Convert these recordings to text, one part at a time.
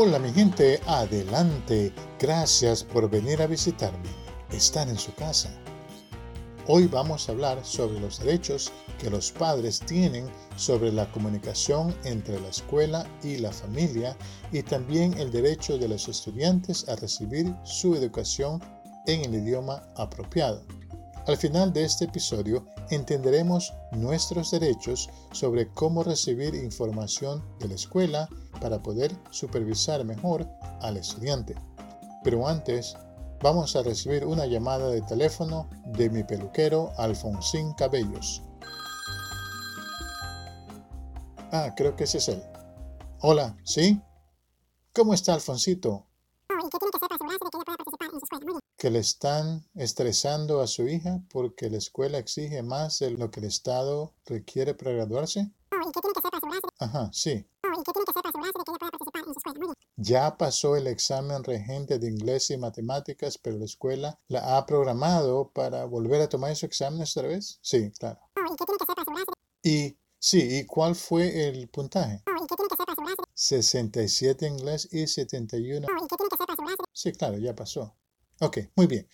Hola mi gente, adelante. Gracias por venir a visitarme. Están en su casa. Hoy vamos a hablar sobre los derechos que los padres tienen sobre la comunicación entre la escuela y la familia y también el derecho de los estudiantes a recibir su educación en el idioma apropiado. Al final de este episodio entenderemos nuestros derechos sobre cómo recibir información de la escuela para poder supervisar mejor al estudiante. Pero antes, vamos a recibir una llamada de teléfono de mi peluquero Alfonsín Cabellos. Ah, creo que ese es él. Hola, ¿sí? ¿Cómo está Alfonsito? Que le están estresando a su hija porque la escuela exige más de lo que el Estado requiere para graduarse? Ajá, sí. Ya pasó el examen regente de inglés y matemáticas, pero la escuela la ha programado para volver a tomar esos exámenes otra vez. Sí, claro. Y sí, ¿y cuál fue el puntaje? 67 inglés y 71. Sí, claro, ya pasó. Ok, muy bien.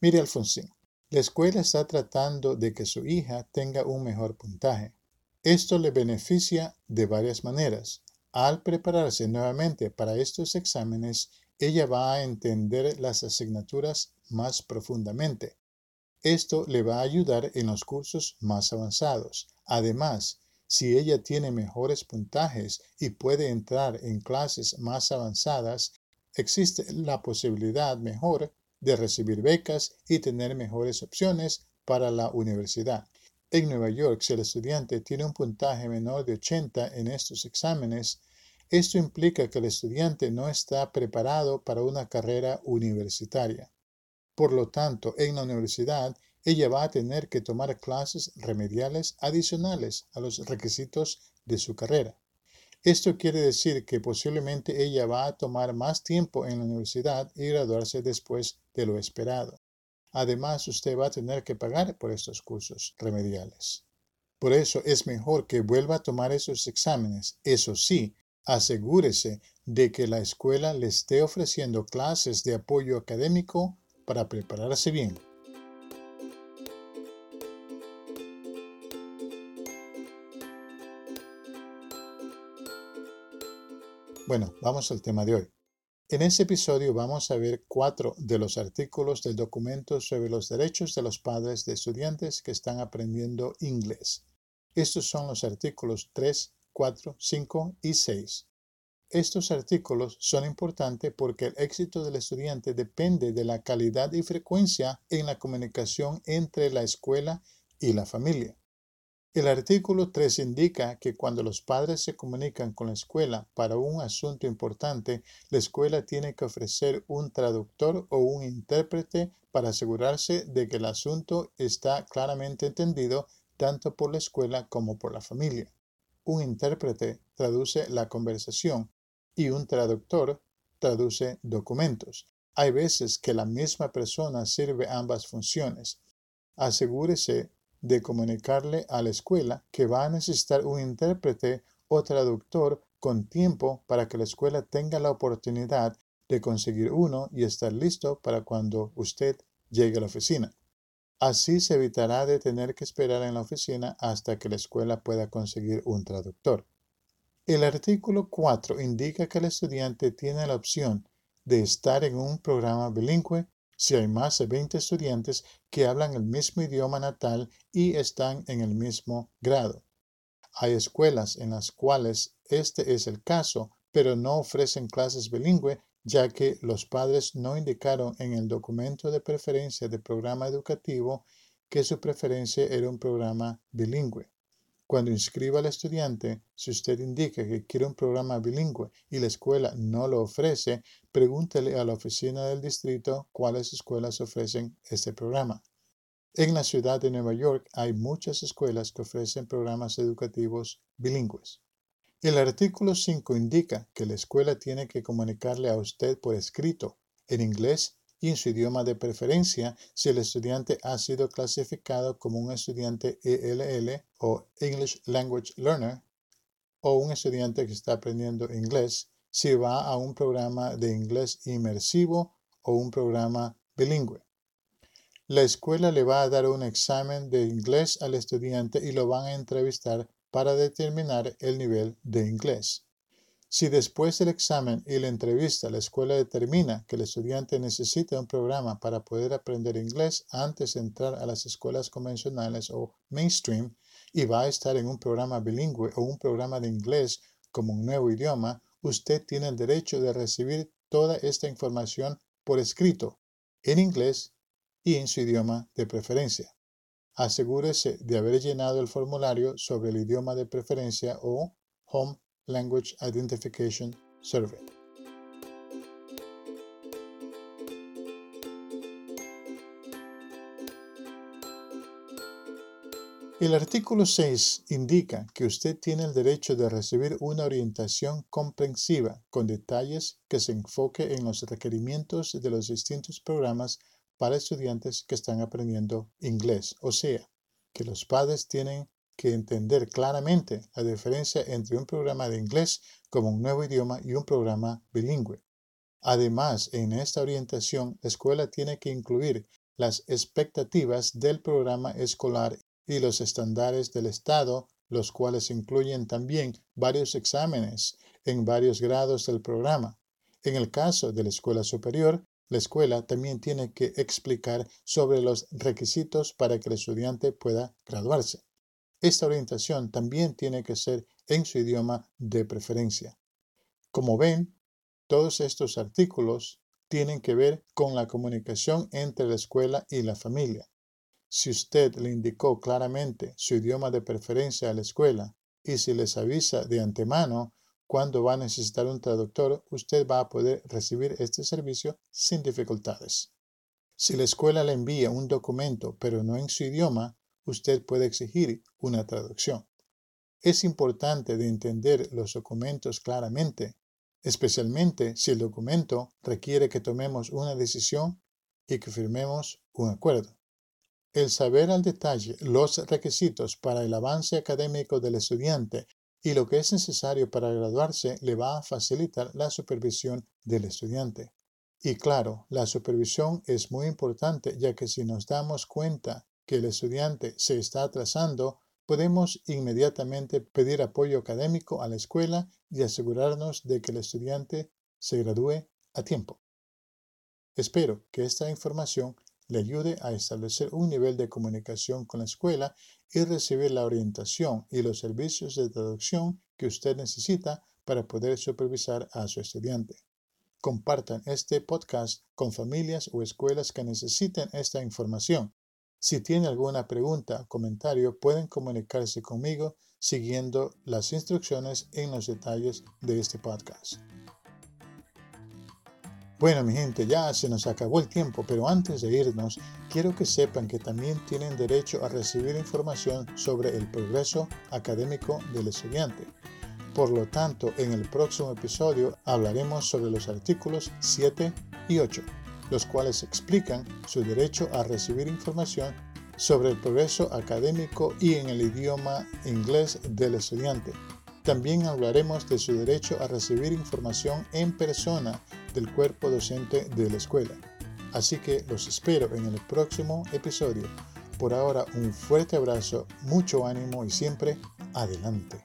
Mire, Alfonsín, la escuela está tratando de que su hija tenga un mejor puntaje. Esto le beneficia de varias maneras. Al prepararse nuevamente para estos exámenes, ella va a entender las asignaturas más profundamente. Esto le va a ayudar en los cursos más avanzados. Además, si ella tiene mejores puntajes y puede entrar en clases más avanzadas, existe la posibilidad mejor de recibir becas y tener mejores opciones para la universidad. En Nueva York, si el estudiante tiene un puntaje menor de 80 en estos exámenes, esto implica que el estudiante no está preparado para una carrera universitaria. Por lo tanto, en la universidad, ella va a tener que tomar clases remediales adicionales a los requisitos de su carrera. Esto quiere decir que posiblemente ella va a tomar más tiempo en la universidad y graduarse después de lo esperado. Además, usted va a tener que pagar por estos cursos remediales. Por eso es mejor que vuelva a tomar esos exámenes. Eso sí, asegúrese de que la escuela le esté ofreciendo clases de apoyo académico para prepararse bien. Bueno, vamos al tema de hoy. En este episodio vamos a ver cuatro de los artículos del documento sobre los derechos de los padres de estudiantes que están aprendiendo inglés. Estos son los artículos 3, 4, 5 y 6. Estos artículos son importantes porque el éxito del estudiante depende de la calidad y frecuencia en la comunicación entre la escuela y la familia. El artículo 3 indica que cuando los padres se comunican con la escuela para un asunto importante, la escuela tiene que ofrecer un traductor o un intérprete para asegurarse de que el asunto está claramente entendido tanto por la escuela como por la familia. Un intérprete traduce la conversación y un traductor traduce documentos. Hay veces que la misma persona sirve ambas funciones. Asegúrese de comunicarle a la escuela que va a necesitar un intérprete o traductor con tiempo para que la escuela tenga la oportunidad de conseguir uno y estar listo para cuando usted llegue a la oficina. Así se evitará de tener que esperar en la oficina hasta que la escuela pueda conseguir un traductor. El artículo 4 indica que el estudiante tiene la opción de estar en un programa bilingüe si hay más de 20 estudiantes que hablan el mismo idioma natal y están en el mismo grado. Hay escuelas en las cuales este es el caso, pero no ofrecen clases bilingüe ya que los padres no indicaron en el documento de preferencia del programa educativo que su preferencia era un programa bilingüe. Cuando inscriba al estudiante, si usted indica que quiere un programa bilingüe y la escuela no lo ofrece, pregúntele a la oficina del distrito cuáles escuelas ofrecen este programa. En la ciudad de Nueva York hay muchas escuelas que ofrecen programas educativos bilingües. El artículo 5 indica que la escuela tiene que comunicarle a usted por escrito, en inglés y en su idioma de preferencia si el estudiante ha sido clasificado como un estudiante ELL o English Language Learner o un estudiante que está aprendiendo inglés si va a un programa de inglés inmersivo o un programa bilingüe. La escuela le va a dar un examen de inglés al estudiante y lo van a entrevistar para determinar el nivel de inglés. Si después del examen y la entrevista la escuela determina que el estudiante necesita un programa para poder aprender inglés antes de entrar a las escuelas convencionales o mainstream y va a estar en un programa bilingüe o un programa de inglés como un nuevo idioma, usted tiene el derecho de recibir toda esta información por escrito, en inglés y en su idioma de preferencia. Asegúrese de haber llenado el formulario sobre el idioma de preferencia o Home Language Identification Survey. El artículo 6 indica que usted tiene el derecho de recibir una orientación comprensiva con detalles que se enfoque en los requerimientos de los distintos programas para estudiantes que están aprendiendo inglés, o sea, que los padres tienen que entender claramente la diferencia entre un programa de inglés como un nuevo idioma y un programa bilingüe. Además, en esta orientación, la escuela tiene que incluir las expectativas del programa escolar y los estándares del Estado, los cuales incluyen también varios exámenes en varios grados del programa. En el caso de la escuela superior, la escuela también tiene que explicar sobre los requisitos para que el estudiante pueda graduarse. Esta orientación también tiene que ser en su idioma de preferencia. Como ven, todos estos artículos tienen que ver con la comunicación entre la escuela y la familia. Si usted le indicó claramente su idioma de preferencia a la escuela y si les avisa de antemano cuando va a necesitar un traductor, usted va a poder recibir este servicio sin dificultades. Si la escuela le envía un documento pero no en su idioma, usted puede exigir una traducción. Es importante de entender los documentos claramente, especialmente si el documento requiere que tomemos una decisión y que firmemos un acuerdo. El saber al detalle los requisitos para el avance académico del estudiante y lo que es necesario para graduarse le va a facilitar la supervisión del estudiante. Y claro, la supervisión es muy importante ya que si nos damos cuenta que el estudiante se está atrasando, podemos inmediatamente pedir apoyo académico a la escuela y asegurarnos de que el estudiante se gradúe a tiempo. Espero que esta información le ayude a establecer un nivel de comunicación con la escuela y recibir la orientación y los servicios de traducción que usted necesita para poder supervisar a su estudiante. Compartan este podcast con familias o escuelas que necesiten esta información si tienen alguna pregunta o comentario, pueden comunicarse conmigo siguiendo las instrucciones en los detalles de este podcast. Bueno, mi gente, ya se nos acabó el tiempo, pero antes de irnos, quiero que sepan que también tienen derecho a recibir información sobre el progreso académico del estudiante. Por lo tanto, en el próximo episodio hablaremos sobre los artículos 7 y 8 los cuales explican su derecho a recibir información sobre el progreso académico y en el idioma inglés del estudiante. También hablaremos de su derecho a recibir información en persona del cuerpo docente de la escuela. Así que los espero en el próximo episodio. Por ahora un fuerte abrazo, mucho ánimo y siempre adelante.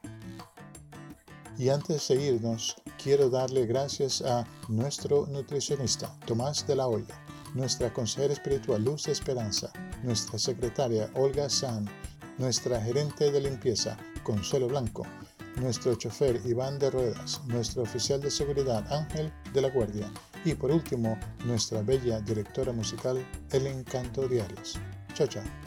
Y antes de irnos, quiero darle gracias a nuestro nutricionista, Tomás de la Hoya, nuestra consejera espiritual Luz Esperanza, nuestra secretaria Olga San, nuestra gerente de limpieza Consuelo Blanco, nuestro chofer Iván de Ruedas, nuestro oficial de seguridad Ángel de la Guardia y por último nuestra bella directora musical El Encanto Diarios. Chao, chao.